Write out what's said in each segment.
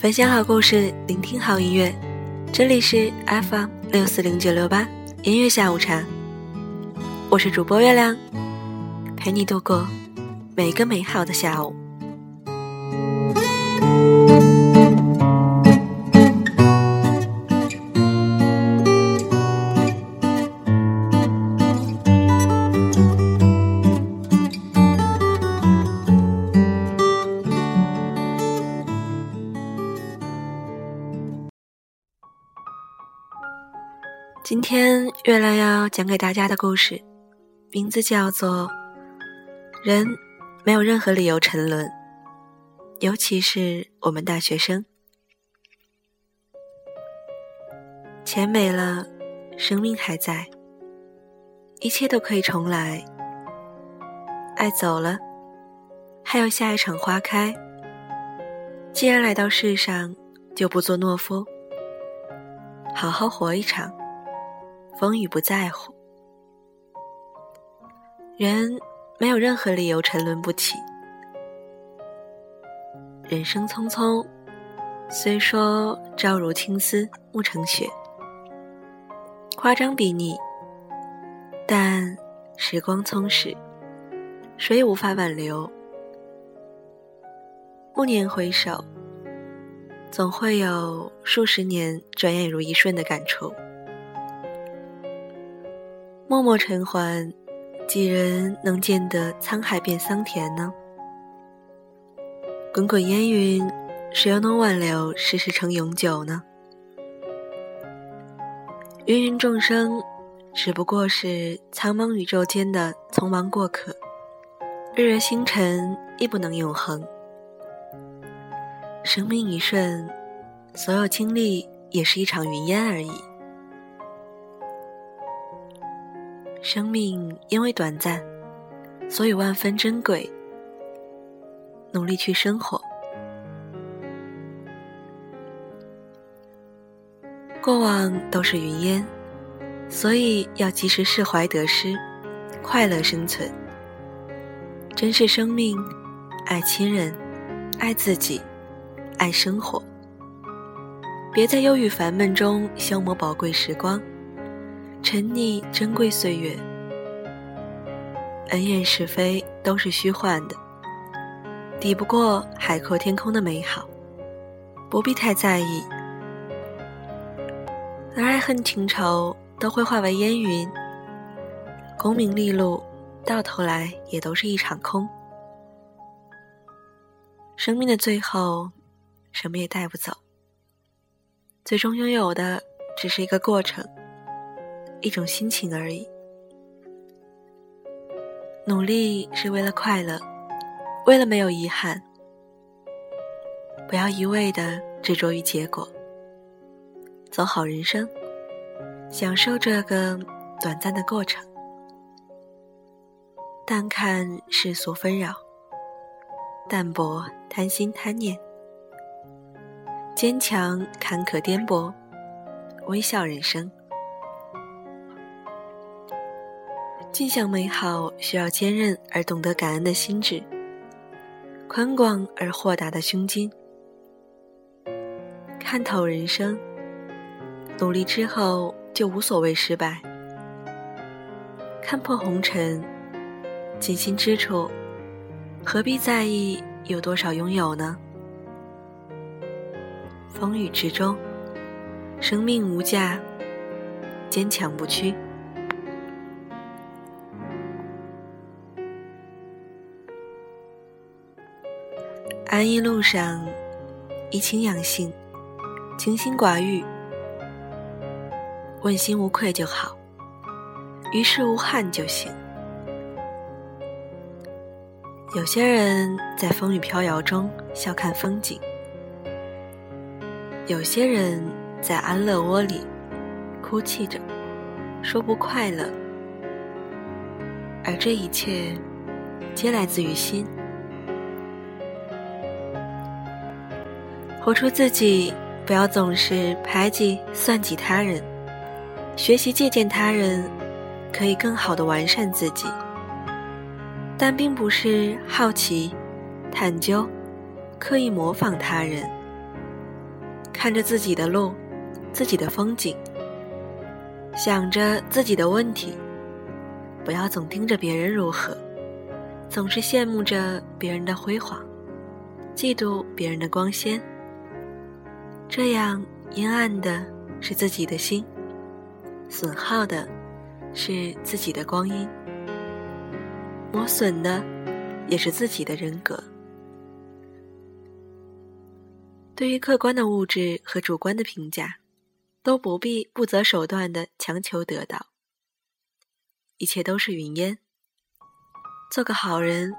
分享好故事，聆听好音乐，这里是 FM 六四零九六八音乐下午茶，我是主播月亮，陪你度过每个美好的下午。月亮要讲给大家的故事，名字叫做《人没有任何理由沉沦》，尤其是我们大学生。钱没了，生命还在，一切都可以重来。爱走了，还有下一场花开。既然来到世上，就不做懦夫，好好活一场。风雨不在乎，人没有任何理由沉沦不起。人生匆匆，虽说朝如青丝暮成雪，夸张比拟，但时光匆逝，谁也无法挽留。暮年回首，总会有数十年转眼如一瞬的感触。默默尘寰，几人能见得沧海变桑田呢？滚滚烟云，谁又能挽留世事成永久呢？芸芸众生，只不过是苍茫宇宙间的匆忙过客，日月星辰亦不能永恒。生命一瞬，所有经历也是一场云烟而已。生命因为短暂，所以万分珍贵。努力去生活。过往都是云烟，所以要及时释怀得失，快乐生存。珍视生命，爱亲人，爱自己，爱生活。别在忧郁烦闷中消磨宝贵时光。沉溺珍贵岁月，恩怨是非都是虚幻的，抵不过海阔天空的美好，不必太在意。而爱恨情仇都会化为烟云，功名利禄到头来也都是一场空。生命的最后，什么也带不走，最终拥有的只是一个过程。一种心情而已。努力是为了快乐，为了没有遗憾。不要一味的执着于结果，走好人生，享受这个短暂的过程。淡看世俗纷扰，淡泊贪心贪念，坚强坎坷颠簸，微笑人生。尽享美好需要坚韧而懂得感恩的心智，宽广而豁达的胸襟，看透人生，努力之后就无所谓失败，看破红尘，尽心之处，何必在意有多少拥有呢？风雨之中，生命无价，坚强不屈。安逸路上，怡情养性，清心寡欲，问心无愧就好，于事无憾就行。有些人在风雨飘摇中笑看风景，有些人在安乐窝里哭泣着，说不快乐，而这一切，皆来自于心。活出自己，不要总是排挤、算计他人。学习借鉴他人，可以更好的完善自己，但并不是好奇、探究、刻意模仿他人。看着自己的路，自己的风景，想着自己的问题，不要总盯着别人如何，总是羡慕着别人的辉煌，嫉妒别人的光鲜，这样阴暗的是自己的心，损耗的是自己的光阴，磨损的也是自己的人格。对于客观的物质和主观的评价，都不必不择手段的强求得到。一切都是云烟。做个好人，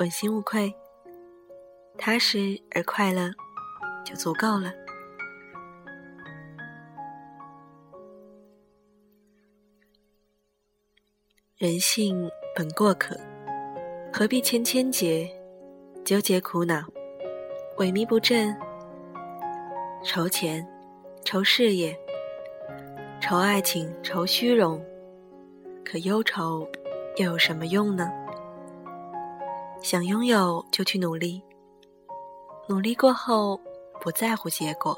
问心无愧，踏实而快乐，就足够了。人性本过客，何必千千结，纠结苦恼。萎靡不振，愁钱，愁事业，愁爱情，愁虚荣。可忧愁又有什么用呢？想拥有就去努力，努力过后不在乎结果。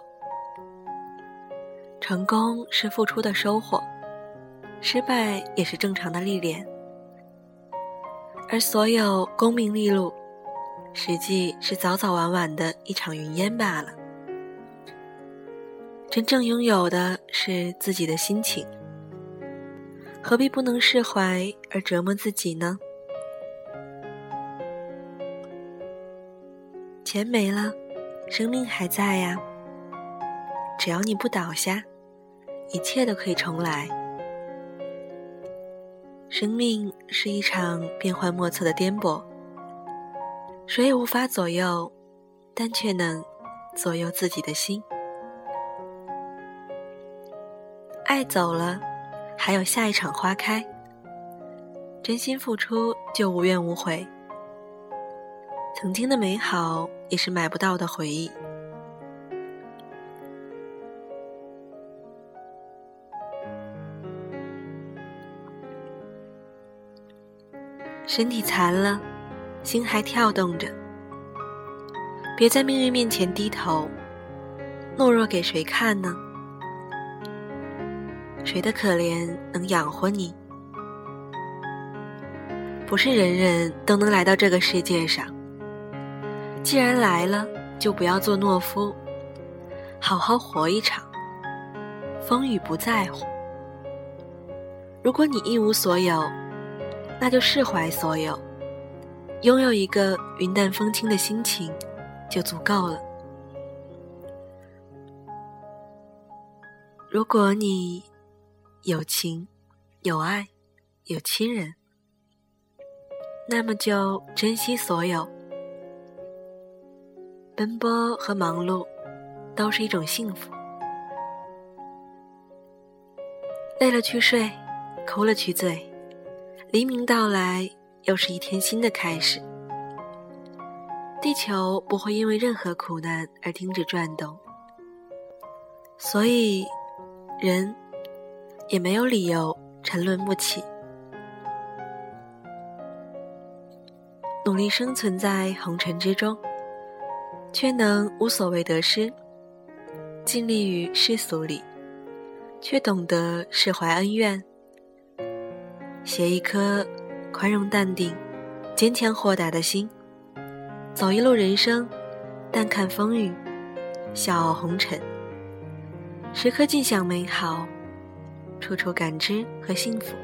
成功是付出的收获，失败也是正常的历练。而所有功名利禄。实际是早早晚晚的一场云烟罢了。真正拥有的是自己的心情，何必不能释怀而折磨自己呢？钱没了，生命还在呀。只要你不倒下，一切都可以重来。生命是一场变幻莫测的颠簸。谁也无法左右，但却能左右自己的心。爱走了，还有下一场花开。真心付出就无怨无悔。曾经的美好也是买不到的回忆。身体残了。心还跳动着，别在命运面前低头，懦弱给谁看呢？谁的可怜能养活你？不是人人都能来到这个世界上。既然来了，就不要做懦夫，好好活一场，风雨不在乎。如果你一无所有，那就释怀所有。拥有一个云淡风轻的心情，就足够了。如果你有情、有爱、有亲人，那么就珍惜所有。奔波和忙碌都是一种幸福。累了去睡，哭了去醉，黎明到来。又是一天新的开始。地球不会因为任何苦难而停止转动，所以人也没有理由沉沦不起。努力生存在红尘之中，却能无所谓得失；尽力于世俗里，却懂得释怀恩怨。写一颗。宽容、淡定、坚强、豁达的心，走一路人生，淡看风雨，笑傲红尘，时刻尽享美好，处处感知和幸福，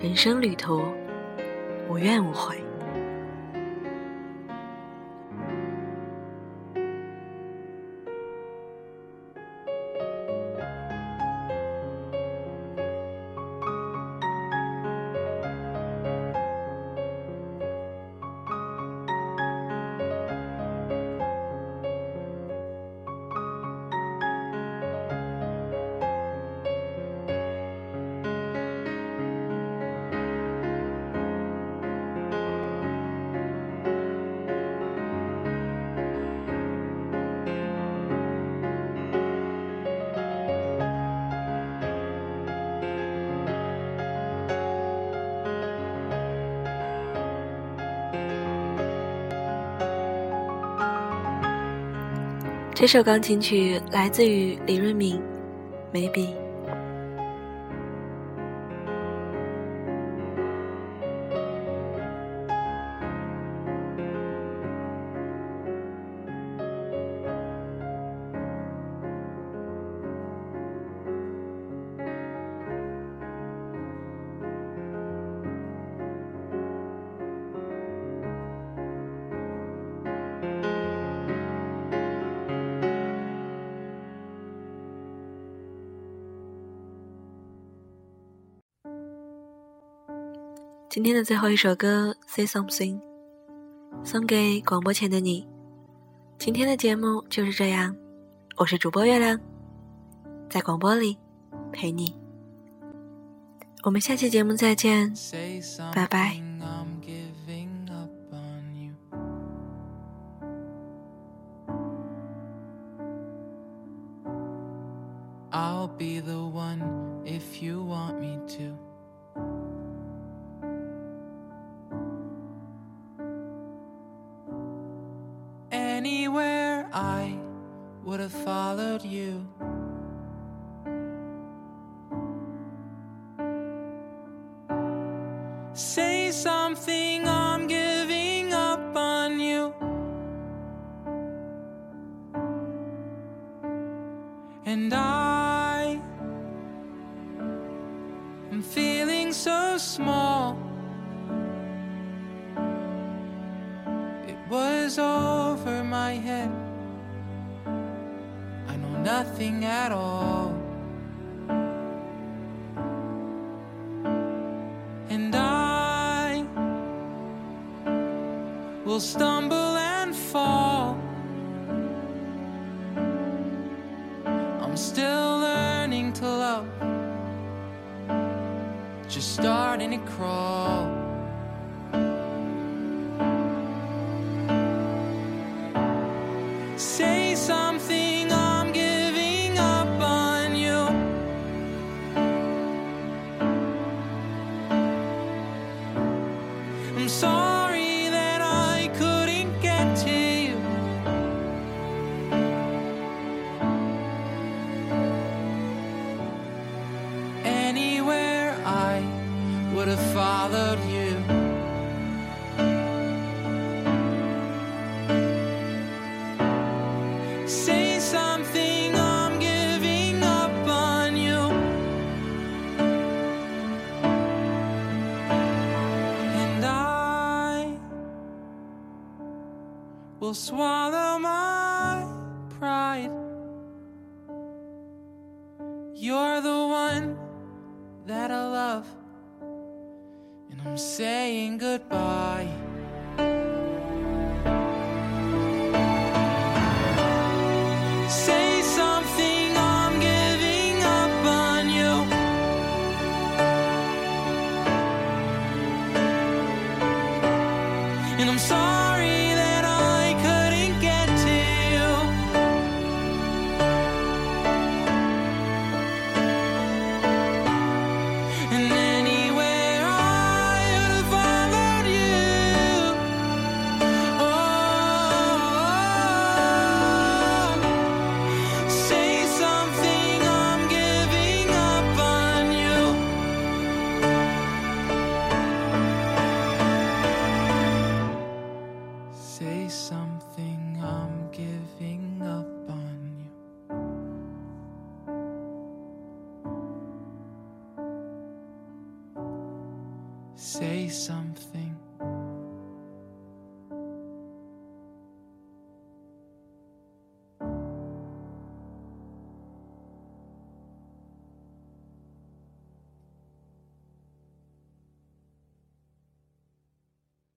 人生旅途无怨无悔。这首钢琴曲来自于李润敏眉笔。今天的最后一首歌《Say Something》，送给广播前的你。今天的节目就是这样，我是主播月亮，在广播里陪你。我们下期节目再见，拜拜。Would have followed you. Say something, was over my head I know nothing at all. And I will stumble and fall. I'm still learning to love, just starting to crawl. Followed you. Say something, I'm giving up on you. And I will swallow my pride. You're the one that I love. I'm saying goodbye. Say something